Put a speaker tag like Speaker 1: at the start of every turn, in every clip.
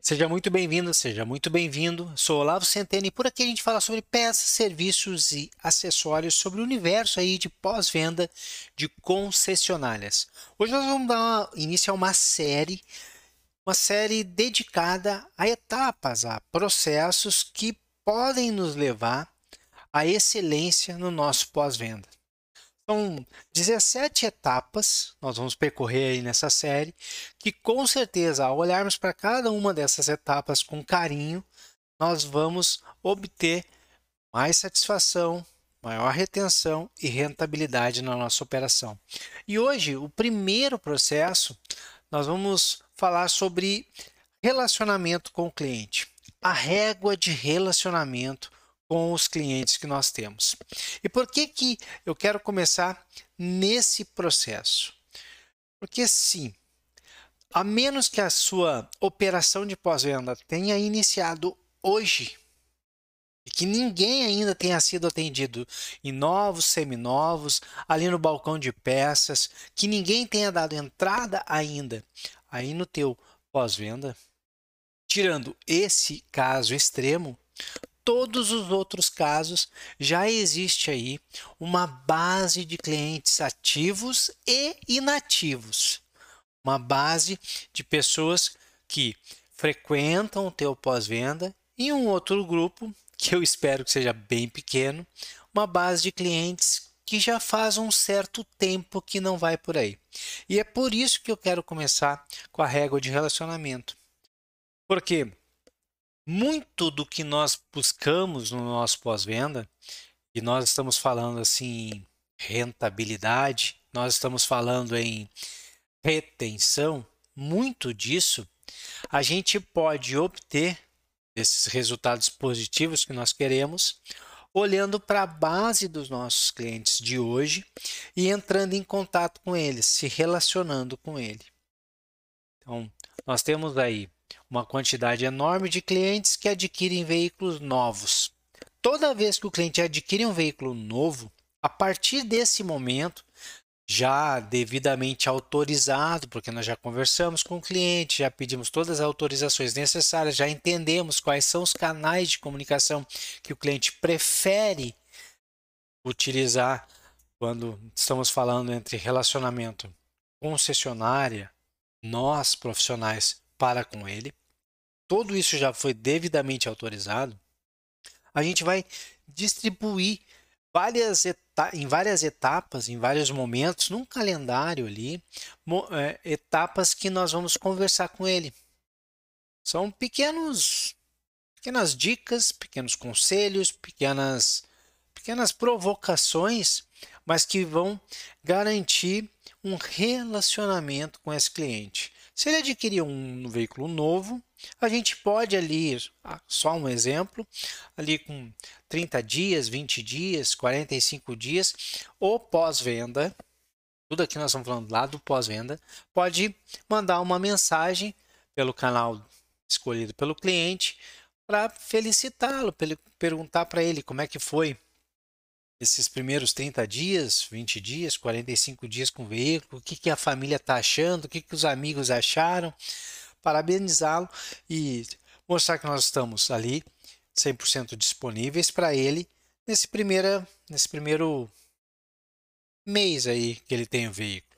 Speaker 1: Seja muito bem-vindo, seja muito bem-vindo. Sou Olavo Centeno e por aqui a gente fala sobre peças, serviços e acessórios sobre o universo aí de pós-venda de concessionárias. Hoje nós vamos dar início a uma série, uma série dedicada a etapas, a processos que podem nos levar à excelência no nosso pós-venda. São 17 etapas, nós vamos percorrer aí nessa série, que com certeza, ao olharmos para cada uma dessas etapas com carinho, nós vamos obter mais satisfação, maior retenção e rentabilidade na nossa operação. E hoje, o primeiro processo, nós vamos falar sobre relacionamento com o cliente. A régua de relacionamento com os clientes que nós temos. E por que, que eu quero começar nesse processo? Porque sim, a menos que a sua operação de pós-venda tenha iniciado hoje e que ninguém ainda tenha sido atendido em novos, seminovos, ali no balcão de peças, que ninguém tenha dado entrada ainda aí no teu pós-venda, tirando esse caso extremo, todos os outros casos, já existe aí uma base de clientes ativos e inativos. Uma base de pessoas que frequentam o teu pós-venda e um outro grupo, que eu espero que seja bem pequeno, uma base de clientes que já faz um certo tempo que não vai por aí. E é por isso que eu quero começar com a régua de relacionamento. Porque muito do que nós buscamos no nosso pós-venda, e nós estamos falando assim rentabilidade, nós estamos falando em retenção, muito disso a gente pode obter esses resultados positivos que nós queremos olhando para a base dos nossos clientes de hoje e entrando em contato com eles, se relacionando com ele. Então, nós temos aí uma quantidade enorme de clientes que adquirem veículos novos. Toda vez que o cliente adquire um veículo novo, a partir desse momento, já devidamente autorizado, porque nós já conversamos com o cliente, já pedimos todas as autorizações necessárias, já entendemos quais são os canais de comunicação que o cliente prefere utilizar quando estamos falando entre relacionamento concessionária, nós profissionais para com ele, todo isso já foi devidamente autorizado, a gente vai distribuir várias em várias etapas, em vários momentos, num calendário ali, é, etapas que nós vamos conversar com ele. São pequenos, pequenas dicas, pequenos conselhos, pequenas, pequenas provocações, mas que vão garantir um relacionamento com esse cliente. Se ele adquirir um veículo novo, a gente pode ali, ah, só um exemplo, ali com 30 dias, 20 dias, 45 dias, ou pós-venda, tudo aqui nós estamos falando lá do pós-venda, pode mandar uma mensagem pelo canal escolhido pelo cliente para felicitá-lo, perguntar para ele como é que foi esses primeiros 30 dias, 20 dias, 45 dias com o veículo, o que, que a família está achando, o que, que os amigos acharam, parabenizá-lo e mostrar que nós estamos ali 100% disponíveis para ele nesse, primeira, nesse primeiro mês aí que ele tem o veículo.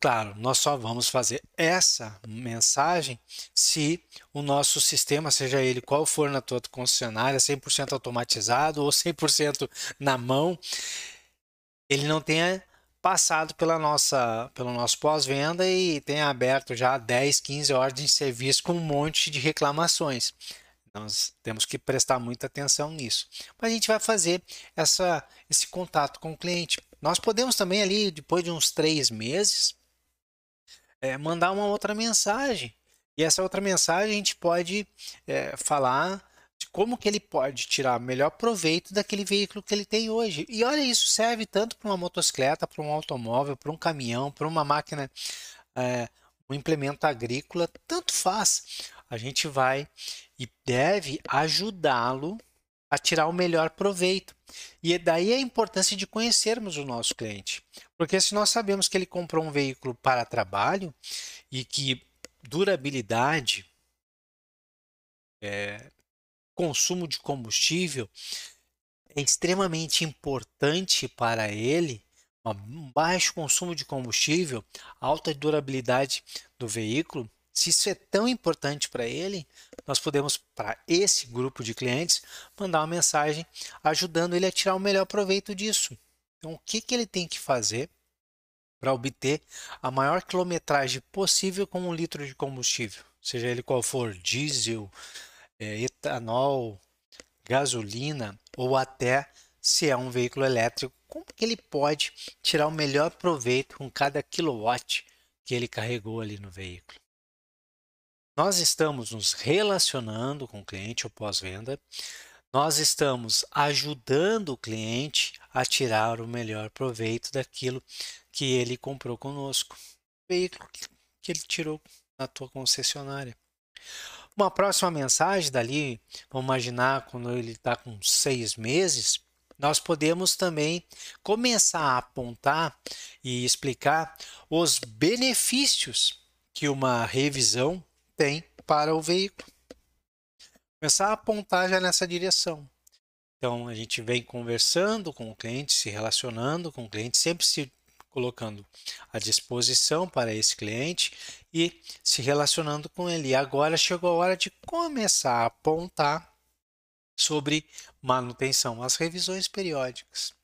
Speaker 1: Claro, nós só vamos fazer essa mensagem se o nosso sistema, seja ele qual for na tua concessionária, 100% automatizado ou 100% na mão, ele não tenha passado pela nossa, pelo nosso pós-venda e tenha aberto já 10, 15 ordens de serviço com um monte de reclamações. Nós temos que prestar muita atenção nisso. Mas a gente vai fazer essa, esse contato com o cliente. Nós podemos também ali, depois de uns três meses, é, mandar uma outra mensagem. E essa outra mensagem a gente pode é, falar de como que ele pode tirar melhor proveito daquele veículo que ele tem hoje. E olha, isso serve tanto para uma motocicleta, para um automóvel, para um caminhão, para uma máquina, é, um implemento agrícola, tanto faz. A gente vai e deve ajudá-lo a tirar o melhor proveito. E daí a importância de conhecermos o nosso cliente. Porque se nós sabemos que ele comprou um veículo para trabalho e que durabilidade, é, consumo de combustível é extremamente importante para ele, um baixo consumo de combustível, alta durabilidade do veículo, se isso é tão importante para ele, nós podemos, para esse grupo de clientes, mandar uma mensagem ajudando ele a tirar o melhor proveito disso. Então, o que, que ele tem que fazer para obter a maior quilometragem possível com um litro de combustível, seja ele qual for, diesel, é, etanol, gasolina ou até se é um veículo elétrico, como que ele pode tirar o melhor proveito com cada quilowatt que ele carregou ali no veículo. Nós estamos nos relacionando com o cliente ou pós-venda, nós estamos ajudando o cliente a tirar o melhor proveito daquilo que ele comprou conosco, o veículo que ele tirou na tua concessionária. Uma próxima mensagem dali, vamos imaginar quando ele está com seis meses, nós podemos também começar a apontar e explicar os benefícios que uma revisão tem para o veículo. Começar a apontar já nessa direção. Então a gente vem conversando com o cliente, se relacionando com o cliente, sempre se colocando à disposição para esse cliente e se relacionando com ele. E agora chegou a hora de começar a apontar sobre manutenção, as revisões periódicas.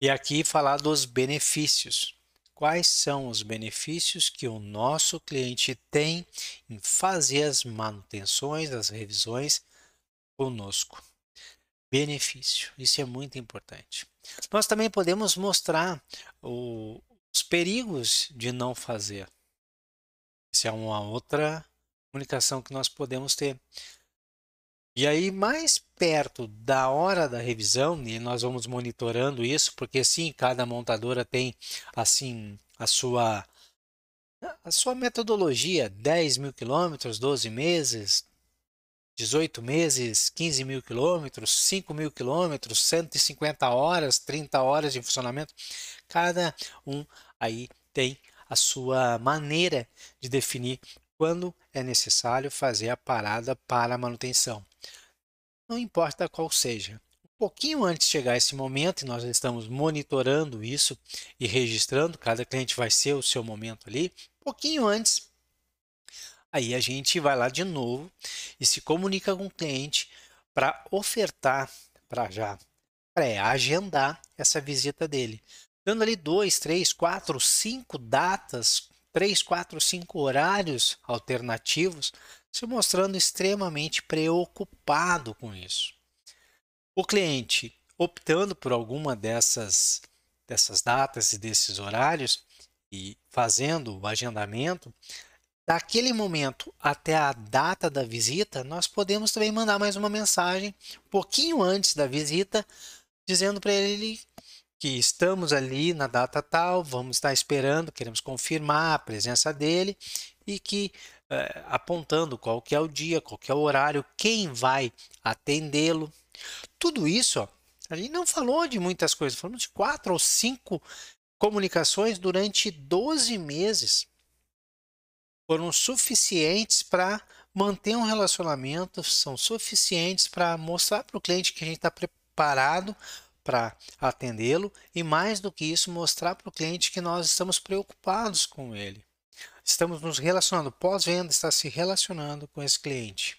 Speaker 1: E aqui falar dos benefícios. Quais são os benefícios que o nosso cliente tem em fazer as manutenções, as revisões conosco? Benefício, isso é muito importante. Nós também podemos mostrar o, os perigos de não fazer. Essa é uma outra comunicação que nós podemos ter. E aí, mais perto da hora da revisão, e nós vamos monitorando isso, porque sim, cada montadora tem assim a sua a sua metodologia, 10 mil quilômetros, 12 meses, 18 meses, 15 mil quilômetros, 5 mil quilômetros, 150 horas, 30 horas de funcionamento. Cada um aí tem a sua maneira de definir quando é necessário fazer a parada para a manutenção. Não importa qual seja. Um pouquinho antes de chegar esse momento, e nós estamos monitorando isso e registrando, cada cliente vai ser o seu momento ali. Um pouquinho antes, aí a gente vai lá de novo e se comunica com o cliente para ofertar, para já pré-agendar essa visita dele. Dando ali dois, três, quatro, cinco datas três, quatro, cinco horários alternativos, se mostrando extremamente preocupado com isso. O cliente optando por alguma dessas, dessas datas e desses horários e fazendo o agendamento, daquele momento até a data da visita, nós podemos também mandar mais uma mensagem um pouquinho antes da visita, dizendo para ele que estamos ali na data tal, vamos estar esperando, queremos confirmar a presença dele e que é, apontando qual que é o dia, qual que é o horário, quem vai atendê-lo. Tudo isso, ó, a gente não falou de muitas coisas, falamos de quatro ou cinco comunicações durante 12 meses. Foram suficientes para manter um relacionamento, são suficientes para mostrar para o cliente que a gente está preparado para atendê-lo e, mais do que isso, mostrar para o cliente que nós estamos preocupados com ele. Estamos nos relacionando, pós-venda, está se relacionando com esse cliente.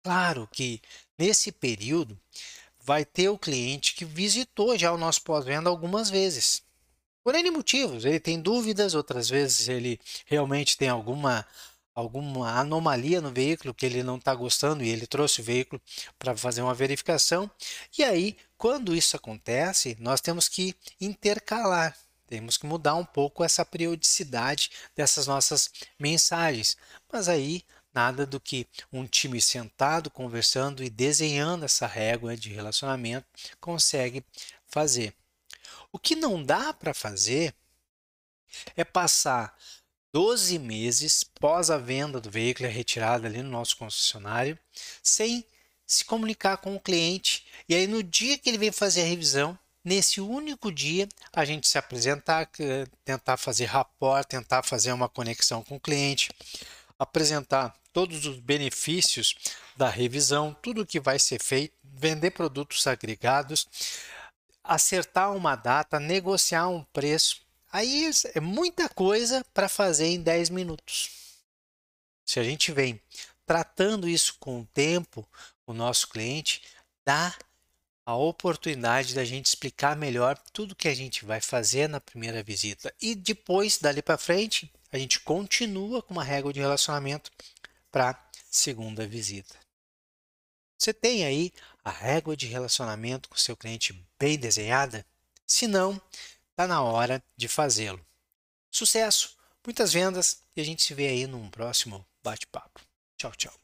Speaker 1: Claro que nesse período vai ter o cliente que visitou já o nosso pós-venda algumas vezes. Por N motivos, ele tem dúvidas, outras vezes ele realmente tem alguma alguma anomalia no veículo que ele não está gostando e ele trouxe o veículo para fazer uma verificação. E aí, quando isso acontece, nós temos que intercalar, temos que mudar um pouco essa periodicidade dessas nossas mensagens. Mas aí, nada do que um time sentado, conversando e desenhando essa régua de relacionamento consegue fazer. O que não dá para fazer é passar 12 meses pós a venda do veículo a retirada ali no nosso concessionário, sem se comunicar com o cliente. E aí, no dia que ele vem fazer a revisão, nesse único dia, a gente se apresentar, tentar fazer rapport, tentar fazer uma conexão com o cliente, apresentar todos os benefícios da revisão, tudo que vai ser feito, vender produtos agregados, acertar uma data, negociar um preço. Aí é muita coisa para fazer em 10 minutos. Se a gente vem tratando isso com o tempo, o nosso cliente, dá a oportunidade da gente explicar melhor tudo que a gente vai fazer na primeira visita. E depois, dali para frente, a gente continua com uma régua de relacionamento para segunda visita. Você tem aí a régua de relacionamento com seu cliente bem desenhada? Se não, está na hora de fazê-lo. Sucesso, muitas vendas e a gente se vê aí num próximo bate-papo. Tchau, tchau.